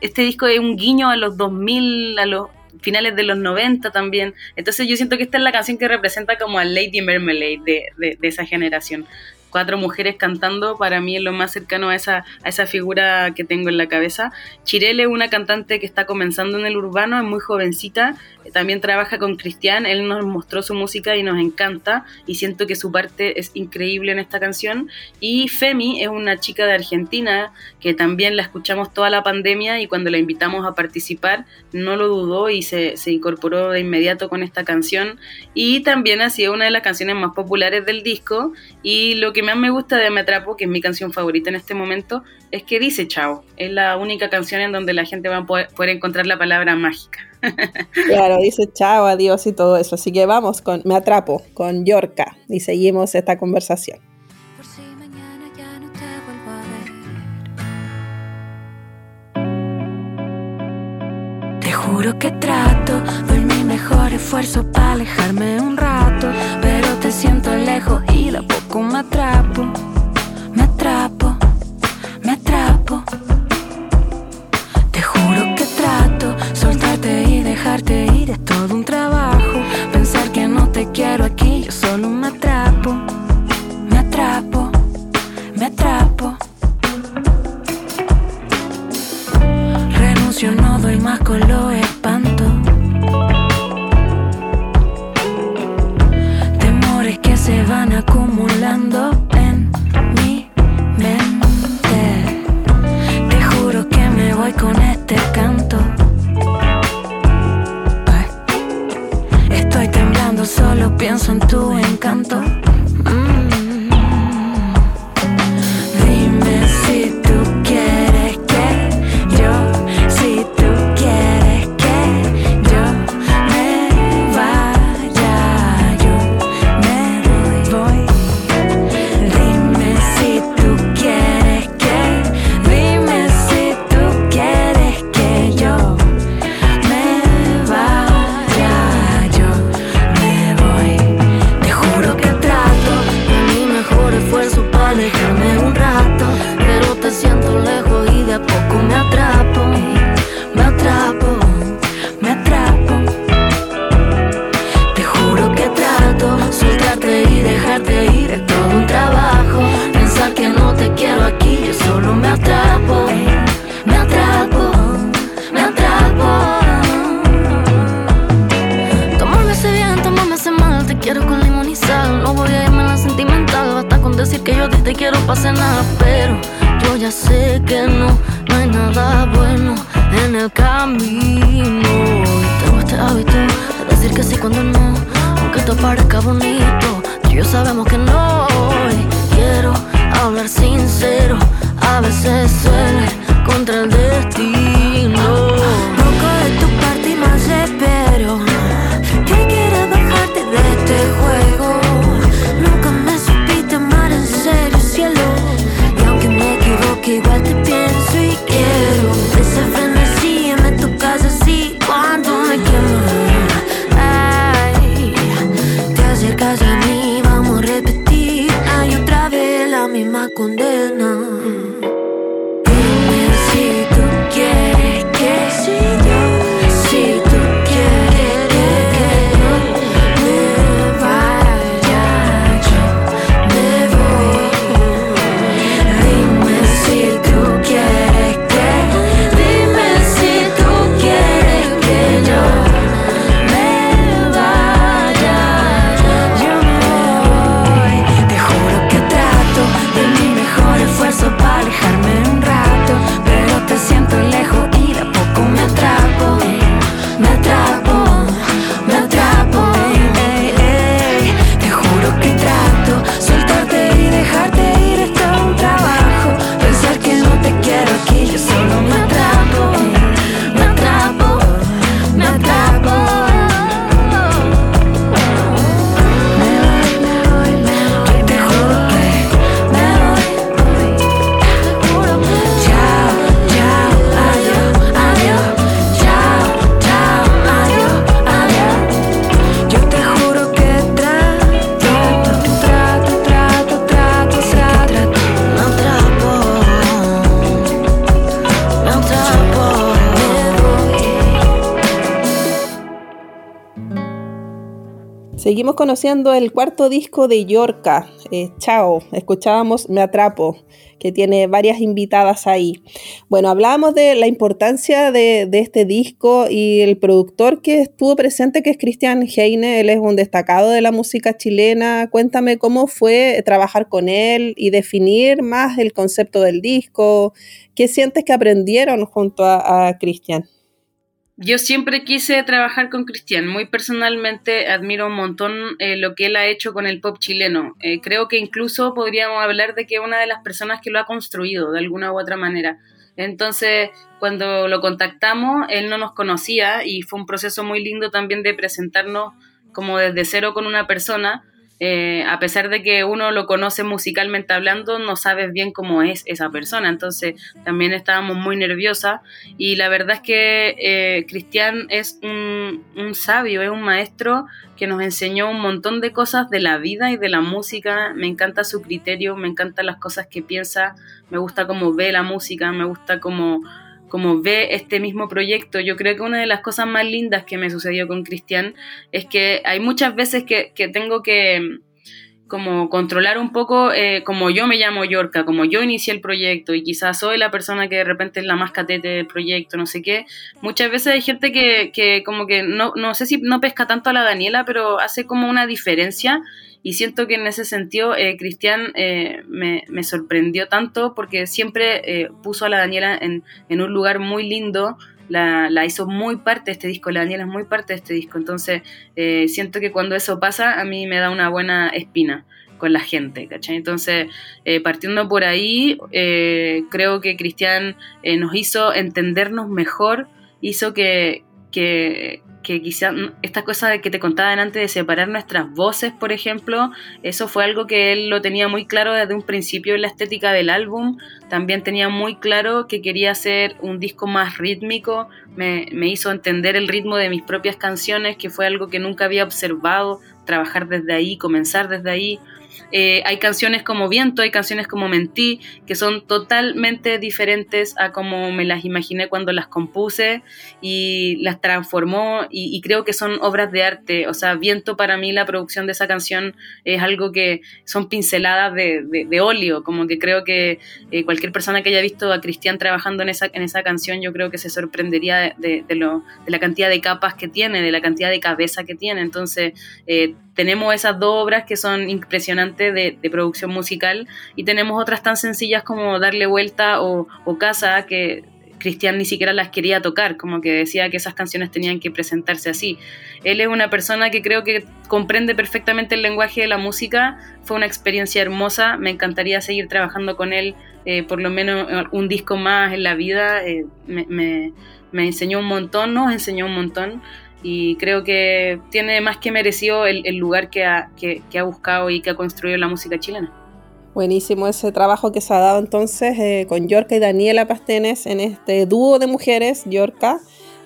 este disco es un guiño a los 2000, a los finales de los 90 también. Entonces yo siento que esta es la canción que representa como a Lady Marmalade de, de, de esa generación cuatro mujeres cantando, para mí es lo más cercano a esa, a esa figura que tengo en la cabeza. Chirele es una cantante que está comenzando en el urbano, es muy jovencita, también trabaja con Cristian, él nos mostró su música y nos encanta y siento que su parte es increíble en esta canción. Y Femi es una chica de Argentina que también la escuchamos toda la pandemia y cuando la invitamos a participar no lo dudó y se, se incorporó de inmediato con esta canción y también ha sido una de las canciones más populares del disco y lo que más me gusta de Me Atrapo, que es mi canción favorita en este momento, es que dice chao. Es la única canción en donde la gente va a poder, encontrar la palabra mágica. (laughs) Claro, dice chao, adiós y todo eso. Así que vamos con Me Atrapo, con Yorka, y seguimos esta conversación. Por si mañana ya no te vuelvo a ver. Te juro que trato, mejor esfuerzo para alejarme un rato, pero te siento lejos y la poco me atrapo, me atrapo, me atrapo. Te juro que trato soltarte y dejarte ir es todo un trabajo. Pensar que no te quiero aquí, yo solo me atrapo, me atrapo, me atrapo. Renuncio, no doy más con lo espanto. Acumulando en mi mente. Te juro que me voy con este canto. Estoy temblando, solo pienso en tu Seguimos conociendo el cuarto disco de Yorka, eh, Chao. Escuchábamos Me Atrapo, que tiene varias invitadas ahí. Bueno, hablábamos de la importancia de, este disco y el productor que estuvo presente, que es Cristian Heine. Él es un destacado de la música chilena. Cuéntame cómo fue trabajar con él y definir más el concepto del disco. ¿Qué sientes que aprendieron junto a, a Cristian? Yo siempre quise trabajar con Cristian. Muy personalmente admiro un montón eh, lo que él ha hecho con el pop chileno. Eh, creo que incluso podríamos hablar de que una de las personas que lo ha construido de alguna u otra manera. Entonces, cuando lo contactamos, él no nos conocía y fue un proceso muy lindo también de presentarnos como desde cero con una persona eh, a pesar de que uno lo conoce musicalmente hablando, no sabes bien cómo es esa persona. Entonces también estábamos muy nerviosas y la verdad es que eh, Cristian es un, un, sabio, es un maestro que nos enseñó un montón de cosas de la vida y de la música. Me encanta su criterio, me encantan las cosas que piensa, me gusta cómo ve la música, me gusta cómo como ve este mismo proyecto. Yo creo que una de las cosas más lindas que me sucedió con Cristian es que hay muchas veces que, tengo que como controlar un poco eh, como yo me llamo Yorka, como yo inicié el proyecto y quizás soy la persona que de repente es la más catete del proyecto, no sé qué. Muchas veces hay gente que, que como que no, no sé si no pesca tanto a la Daniela, pero hace como una diferencia y siento que en ese sentido eh, Cristian eh, me, sorprendió tanto porque siempre eh, puso a la Daniela en, un lugar muy lindo, la, hizo muy parte de este disco, la Daniela es muy parte de este disco, entonces siento que cuando eso pasa a mí me da una buena espina con la gente, ¿cachai? Entonces, partiendo por ahí, creo que Cristian nos hizo entendernos mejor, hizo que, que quizá esta cosa que te contaba antes de separar nuestras voces, por ejemplo, eso fue algo que él lo tenía muy claro desde un principio en la estética del álbum. También tenía muy claro que quería hacer un disco más rítmico. Me, me hizo entender el ritmo de mis propias canciones, que fue algo que nunca había observado, trabajar desde ahí, comenzar desde ahí. Eh, hay canciones como Viento, hay canciones como Mentí, que son totalmente diferentes a como me las imaginé cuando las compuse y las transformó y, creo que son obras de arte. O sea, Viento para mí, la producción de esa canción es algo que son pinceladas de, óleo, como que creo que eh, cualquier persona que haya visto a Cristian trabajando en esa, en esa canción, yo creo que se sorprendería de, la cantidad de capas que tiene, de la cantidad de cabeza que tiene. Entonces, eh, tenemos esas dos obras que son impresionantes de, producción musical y tenemos otras tan sencillas como Darle Vuelta o, Casa que Cristian ni siquiera las quería tocar, como que decía que esas canciones tenían que presentarse así. Él es una persona que creo que comprende perfectamente el lenguaje de la música, fue una experiencia hermosa, me encantaría seguir trabajando con él eh, por lo menos un disco más en la vida, eh, me, me enseñó un montón, nos enseñó un montón y creo que tiene más que merecido el, lugar que ha, que, ha, buscado y que ha construido la música chilena. Buenísimo ese trabajo que se ha dado entonces eh, con Yorka y Daniela Pastenes en este dúo de mujeres, Yorka.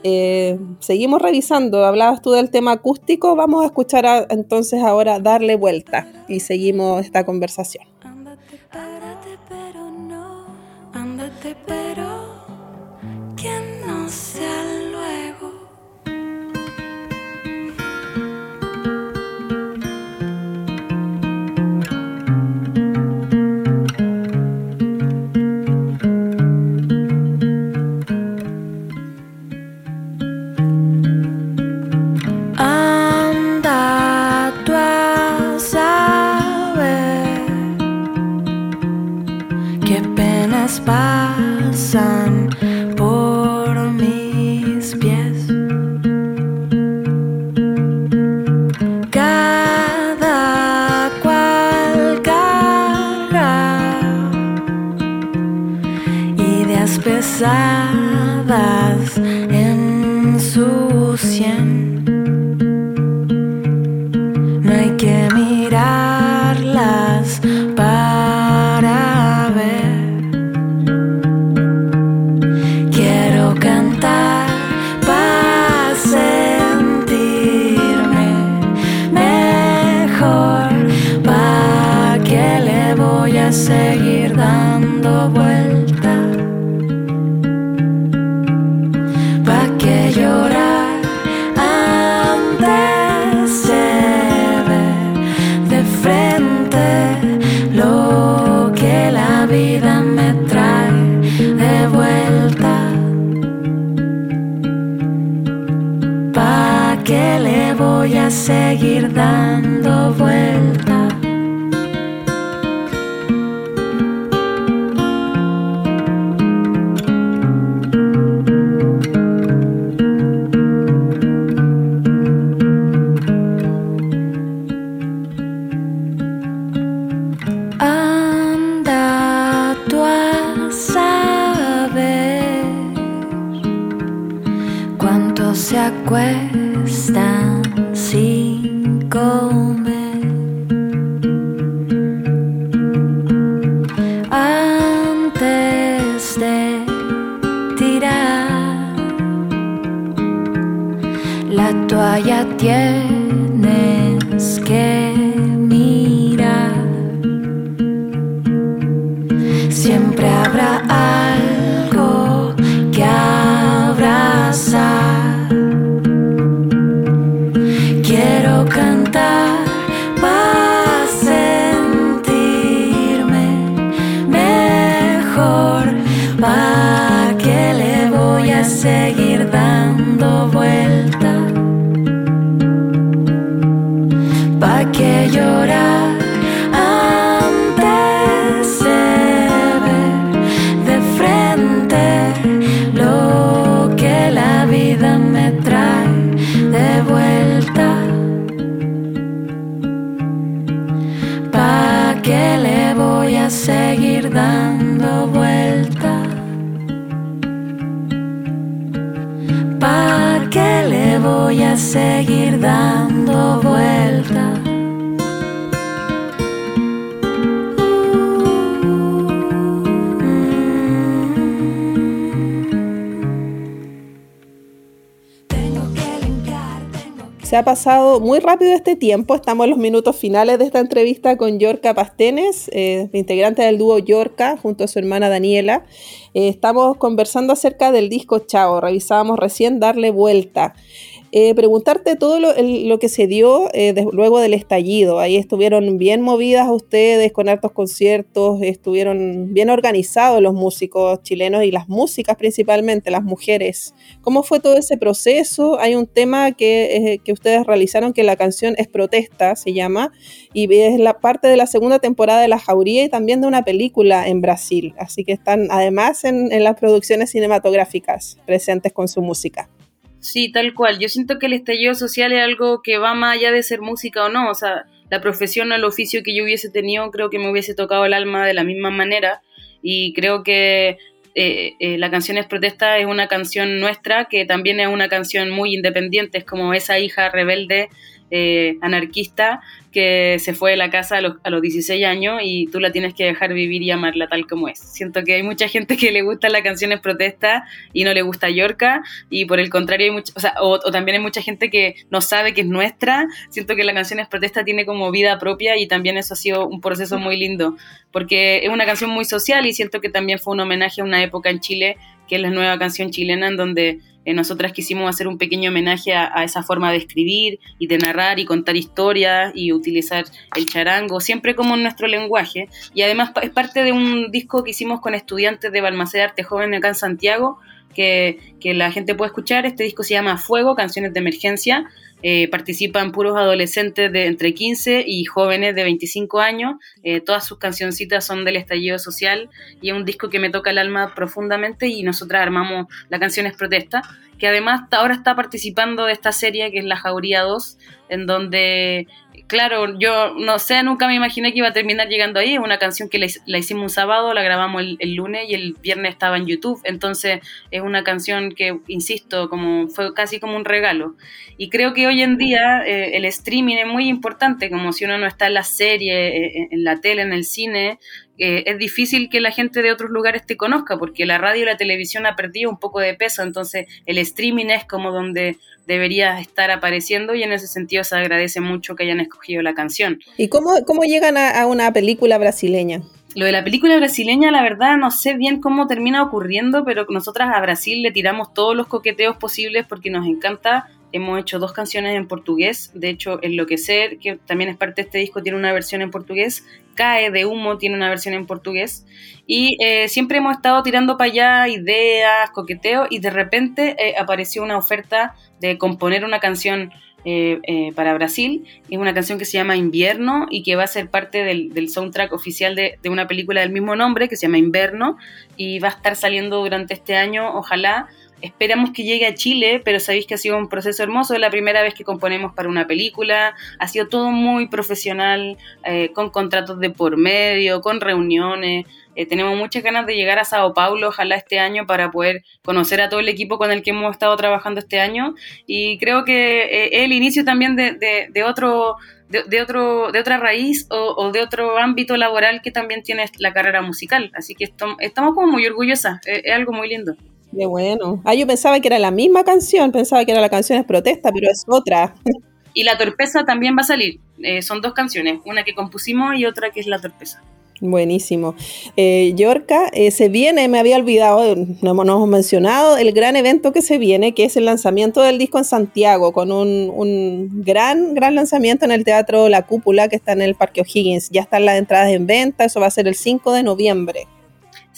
Eh, seguimos revisando, hablabas tú del tema acústico, vamos a escuchar entonces ahora Darle Vuelta y seguimos esta conversación. Se ha pasado muy rápido este tiempo. Estamos en los minutos finales de esta entrevista con Yorka Pastenes, eh, integrante del dúo Yorka, junto a su hermana Daniela. Eh, estamos conversando acerca del disco Chao. Revisábamos recién Darle Vuelta. Eh, preguntarte todo lo, lo que se dio eh, de- luego del estallido. Ahí estuvieron bien movidas ustedes con hartos conciertos, estuvieron bien organizados los músicos chilenos y las músicas principalmente, las mujeres. ¿Cómo fue todo ese proceso? Hay un tema que, eh, que ustedes realizaron que la canción es Protesta, se llama, y es la parte de la segunda temporada de La Jauría y también de una película en Brasil. Así que están además en, en las producciones cinematográficas presentes con su música. Sí, tal cual. Yo siento que el estallido social es algo que va más allá de ser música o no. O sea, la profesión o el oficio que yo hubiese tenido creo que me hubiese tocado el alma de la misma manera. Y creo que eh, eh, la canción es protesta es una canción nuestra que también es una canción muy independiente. Es como esa hija rebelde, eh, anarquista, que se fue de la casa a los, a los 16 años y tú la tienes que dejar vivir y amarla tal como es. Siento que hay mucha gente que le gusta la canción es protesta y no le gusta Yorka y por el contrario hay mucha, o también hay mucha gente que no sabe que es nuestra. Siento que la canción es protesta tiene como vida propia y también eso ha sido un proceso muy lindo porque es una canción muy social y siento que también fue un homenaje a una época en Chile que es la nueva canción chilena en donde eh, nosotras quisimos hacer un pequeño homenaje a, esa forma de escribir y de narrar y contar historias y utilizar el charango, siempre como en nuestro lenguaje. Y además es parte de un disco que hicimos con estudiantes de Balmaceda Arte Joven acá en Santiago, que, que, la gente puede escuchar. Este disco se llama Fuego, Canciones de Emergencia. Eh, participan puros adolescentes de entre 15 y jóvenes de 25 años. Eh, todas sus cancioncitas son del estallido social y es un disco que me toca el alma profundamente y nosotras armamos la canción es protesta, que además ahora está participando de esta serie que es La Jauría 2, en donde claro, yo no sé, nunca me imaginé que iba a terminar llegando ahí. Es una canción que la, hicimos un sábado, la grabamos el, el, lunes y el viernes estaba en YouTube. Entonces es una canción que, insisto, como fue casi como un regalo. Y creo que hoy en día eh, el streaming es muy importante, como si uno no está en la serie, eh, en la tele, en el cine. Eh, es difícil que la gente de otros lugares te conozca porque la radio y la televisión ha perdido un poco de peso, entonces el streaming es como donde debería estar apareciendo y en ese sentido se agradece mucho que hayan escogido la canción. ¿Y cómo, cómo llegan a, a una película brasileña? Lo de la película brasileña, la verdad, no sé bien cómo termina ocurriendo, pero nosotras a Brasil le tiramos todos los coqueteos posibles porque nos encanta. Hemos hecho dos canciones en portugués, de hecho, Enloquecer, que también es parte de este disco, tiene una versión en portugués. Cae de Humo tiene una versión en portugués. Y eh, siempre hemos estado tirando para allá ideas, coqueteos, y de repente eh, apareció una oferta de componer una canción eh, para Brasil. Es una canción que se llama Invierno y que va a ser parte del, del soundtrack oficial de, de, una película del mismo nombre que se llama Inverno y va a estar saliendo durante este año, ojalá. Esperamos que llegue a Chile, pero sabéis que ha sido un proceso hermoso, es la primera vez que componemos para una película, ha sido todo muy profesional, eh, con contratos de por medio, con reuniones, eh, tenemos muchas ganas de llegar a Sao Paulo, ojalá este año, para poder conocer a todo el equipo con el que hemos estado trabajando este año. Y creo que eh, es el inicio también de, otro... De, otro, de otra raíz o, de otro ámbito laboral que también tiene la carrera musical. Así que estamos como muy orgullosas, es, algo muy lindo. Qué bueno. Ah, yo pensaba que era la misma canción, pensaba que era la canción es protesta, pero es otra. Y La Torpeza también va a salir. Eh, son dos canciones, una que compusimos y otra que es La Torpeza. Buenísimo. Eh, Yorka, eh, se viene, me había olvidado, no hemos, mencionado el gran evento que se viene, que es el lanzamiento del disco en Santiago, con un, un, gran, gran lanzamiento en el Teatro La Cúpula, que está en el Parque O'Higgins. Ya están las entradas en venta, eso va a ser el 5 de noviembre.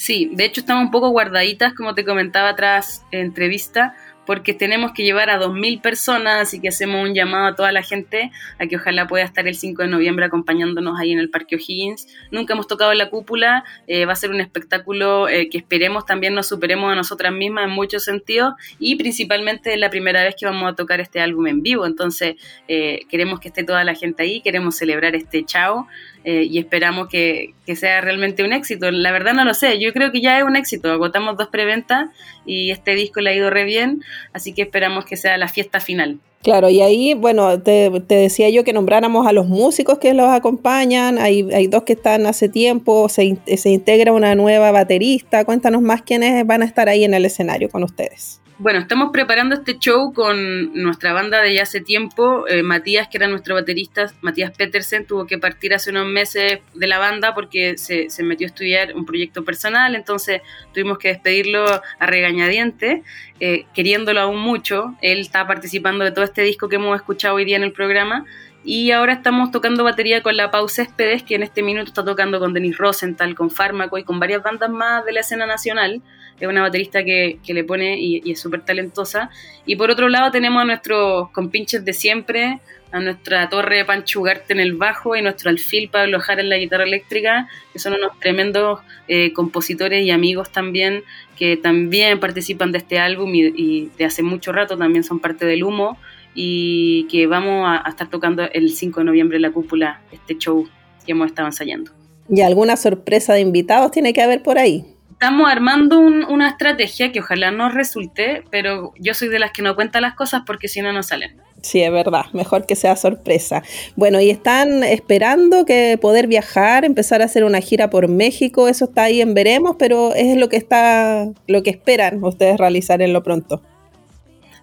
Sí, de hecho estamos un poco guardaditas, como te comentaba tras entrevista, porque tenemos que llevar a 2.000 personas, así que hacemos un llamado a toda la gente a que ojalá pueda estar el 5 de noviembre acompañándonos ahí en el Parque O'Higgins. Nunca hemos tocado la cúpula, eh, va a ser un espectáculo eh, que esperemos también nos superemos a nosotras mismas en muchos sentidos y principalmente es la primera vez que vamos a tocar este álbum en vivo, entonces eh, queremos que esté toda la gente ahí, queremos celebrar este chao. Y esperamos que, que, sea realmente un éxito. La verdad no lo sé, yo creo que ya es un éxito. Agotamos dos preventas y este disco le ha ido re bien, así que esperamos que sea la fiesta final. Claro, y ahí, bueno, te, decía yo que nombráramos a los músicos que los acompañan, hay, hay dos que están hace tiempo, se, se integra una nueva baterista, cuéntanos más quiénes van a estar ahí en el escenario con ustedes. Bueno, estamos preparando este show con nuestra banda de ya hace tiempo. Eh, Matías, que era nuestro baterista, Matías Petersen, tuvo que partir hace unos meses de la banda porque se, metió a estudiar un proyecto personal, entonces tuvimos que despedirlo a regañadiente, eh, queriéndolo aún mucho. Él está participando de todo este disco que hemos escuchado hoy día en el programa. Y ahora estamos tocando batería con la Pau Céspedes, que en este minuto está tocando con Denis Rosenthal, con Fármaco y con varias bandas más de la escena nacional es una baterista que, le pone y, es súper talentosa. Y por otro lado tenemos a nuestros compinches de siempre, a nuestra torre Panchugarte en el bajo y nuestro alfil Pablo Jara en la guitarra eléctrica, que son unos tremendos eh, compositores y amigos también, que también participan de este álbum y, de hace mucho rato también son parte del humo y que vamos a, a estar tocando el 5 de noviembre en la cúpula, este show que hemos estado ensayando. ¿Y alguna sorpresa de invitados tiene que haber por ahí? estamos armando una estrategia que ojalá nos resulte, pero yo soy de las que no cuenta las cosas porque si no, no salen. Sí, es verdad, mejor que sea sorpresa. Bueno, y están esperando que poder viajar, empezar a hacer una gira por México, eso está ahí en veremos, pero es lo que está, lo que esperan ustedes realizar en lo pronto.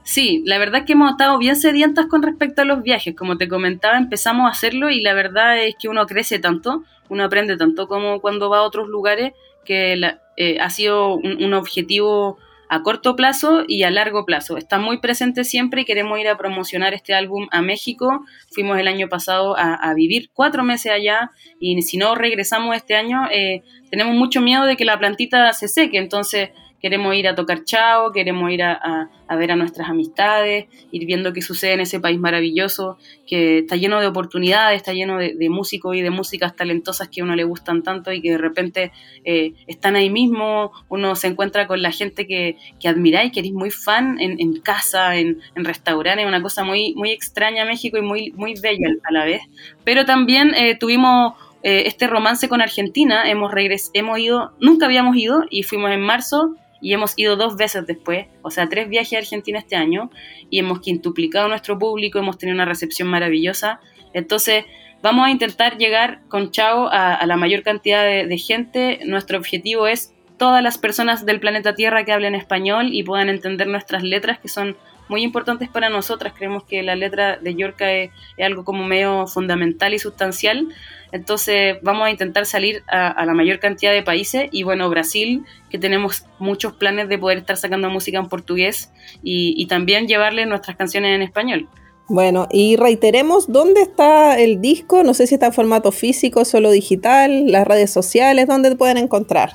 Sí, la verdad es que hemos estado bien sedientas con respecto a los viajes. Como te comentaba, empezamos a hacerlo y la verdad es que uno crece tanto, uno aprende tanto como cuando va a otros lugares que la, eh, ha sido un, objetivo a corto plazo y a largo plazo. Está muy presente siempre y queremos ir a promocionar este álbum a México. Fuimos el año pasado a, vivir cuatro meses allá y si no regresamos este año, eh, tenemos mucho miedo de que la plantita se seque. Entonces queremos ir a tocar chao, queremos ir a, ver a nuestras amistades, ir viendo qué sucede en ese país maravilloso, que está lleno de oportunidades, está lleno de, músicos y de músicas talentosas que a uno le gustan tanto y que de repente eh, están ahí mismo, uno se encuentra con la gente que, que admiráis, que eres muy fan en, casa, en, en restaurantes, una cosa muy, muy extraña México y muy, muy bella a la vez. Pero también eh, tuvimos eh, este romance con Argentina, hemos, regres hemos ido, nunca habíamos ido y fuimos en marzo y hemos ido dos veces después, o sea, tres viajes a Argentina este año y hemos quintuplicado nuestro público, hemos tenido una recepción maravillosa. Entonces, vamos a intentar llegar con Chao a, la mayor cantidad de, gente. Nuestro objetivo es todas las personas del planeta Tierra que hablen español y puedan entender nuestras letras, que son muy importantes para nosotras. Creemos que la letra de Yorka es, algo como medio fundamental y sustancial. Entonces vamos a intentar salir a, la mayor cantidad de países y bueno, Brasil, que tenemos muchos planes de poder estar sacando música en portugués y, también llevarle nuestras canciones en español. Bueno, y reiteremos dónde está el disco, no sé si está en formato físico, solo digital, las redes sociales, dónde te pueden encontrar.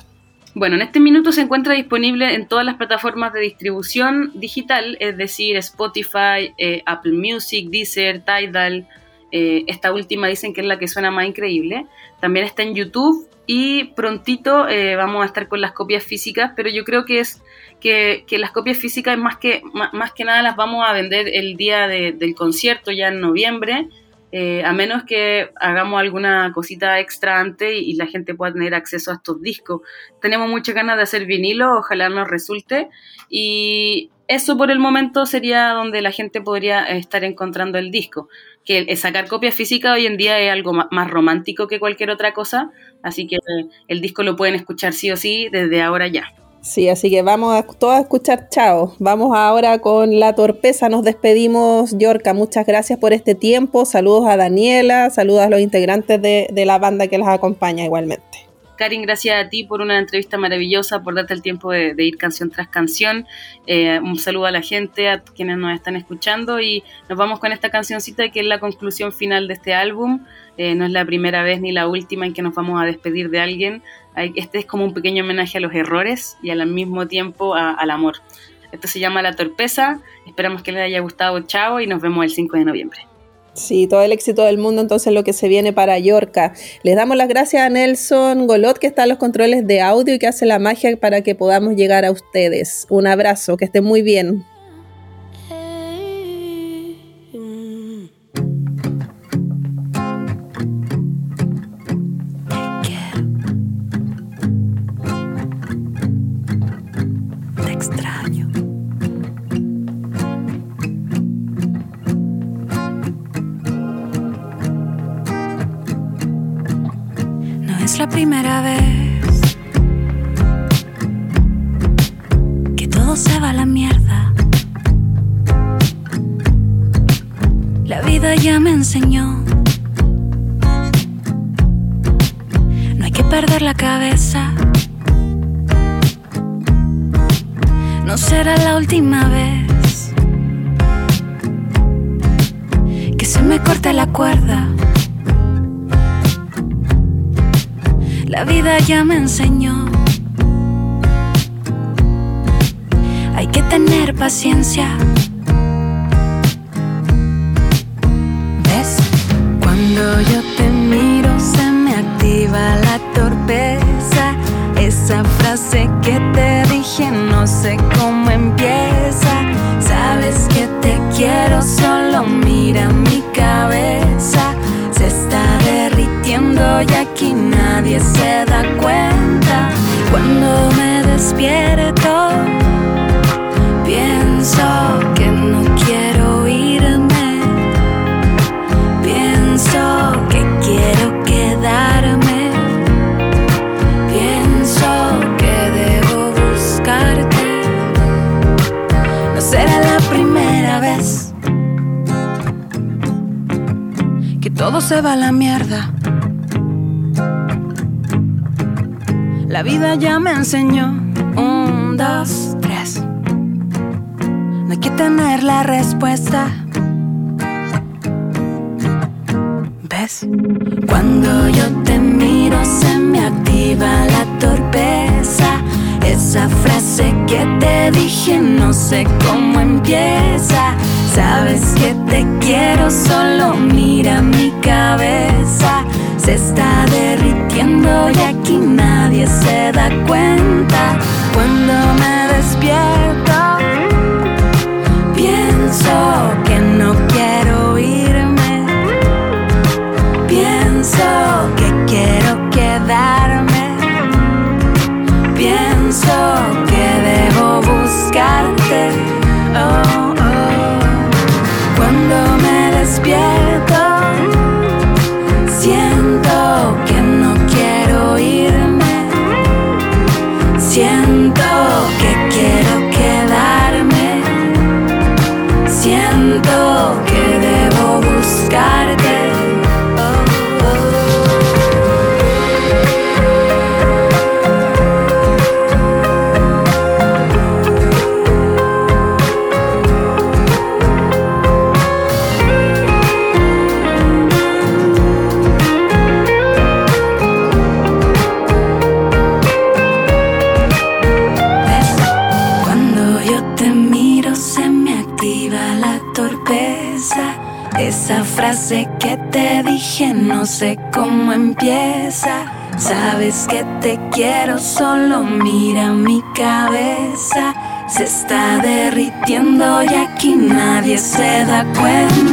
Bueno, en este minuto se encuentra disponible en todas las plataformas de distribución digital, es decir, Spotify, eh, Apple Music, Deezer, Tidal, eh, esta última dicen que es la que suena más increíble. También está en YouTube y prontito eh, vamos a estar con las copias físicas, pero yo creo que es que, las copias físicas más que, más, que nada las vamos a vender el día del concierto, ya en noviembre, eh, a menos que hagamos alguna cosita extra antes y, la gente pueda tener acceso a estos discos. Tenemos muchas ganas de hacer vinilo, ojalá nos resulte, y eso por el momento sería donde la gente podría estar encontrando el disco. Que sacar copias físicas hoy en día es algo más romántico que cualquier otra cosa, así que el disco lo pueden escuchar sí o sí desde ahora ya. Sí, así que vamos a todos a escuchar chao. Vamos ahora con la torpeza. Nos despedimos, Yorka. Muchas gracias por este tiempo. Saludos a Daniela, saludos a los integrantes de, de la banda que las acompaña igualmente. Karin, gracias a ti por una entrevista maravillosa, por darte el tiempo de, ir canción tras canción. Eh, un saludo a la gente, a quienes nos están escuchando y nos vamos con esta cancioncita que es la conclusión final de este álbum. Eh, no es la primera vez ni la última en que nos vamos a despedir de alguien. Este es como un pequeño homenaje a los errores y al mismo tiempo al amor. Esto se llama La Torpeza. Esperamos que les haya gustado. Chao y nos vemos el 5 de noviembre. Sí, todo el éxito del mundo, entonces lo que se viene para Yorca. Les damos las gracias a Nelson Golot, que está en los controles de audio y que hace la magia para que podamos llegar a ustedes. Un abrazo, que estén muy bien. La primera vez que todo se va a la mierda. La vida ya me enseñó. No hay que perder la cabeza. No será la última vez que se me corte la cuerda. La vida ya me enseñó. Hay que tener paciencia. ¿Ves? Cuando yo te miro se me activa la torpeza. Esa frase que te dije no sé cómo empieza. Sabes que te quiero, solo mira mi cabeza. Se está derritiendo y aquí nadie se da cuenta. Cuando me despierto, pienso que no quiero irme. Pienso que quiero quedarme. Pienso que debo buscarte. No será la primera vez que todo se va a la mierda. La vida ya me enseñó. Un, dos, tres. No hay que tener la respuesta. ¿Ves? Cuando yo te miro se me activa la torpeza. Esa frase que te dije no sé cómo empieza. Sabes que te quiero, solo mira mi cabeza se está derritiendo y aquí nadie se da cuenta. Cuando me despierto, pienso mira mi cabeza. Se está derritiendo y aquí nadie se da cuenta.